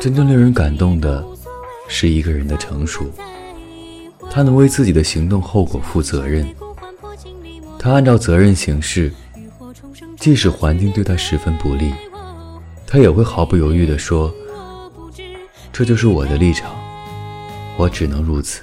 真正令人感动的，是一个人的成熟。他能为自己的行动后果负责任，他按照责任行事，即使环境对他十分不利，他也会毫不犹豫地说：“这就是我的立场，我只能如此。”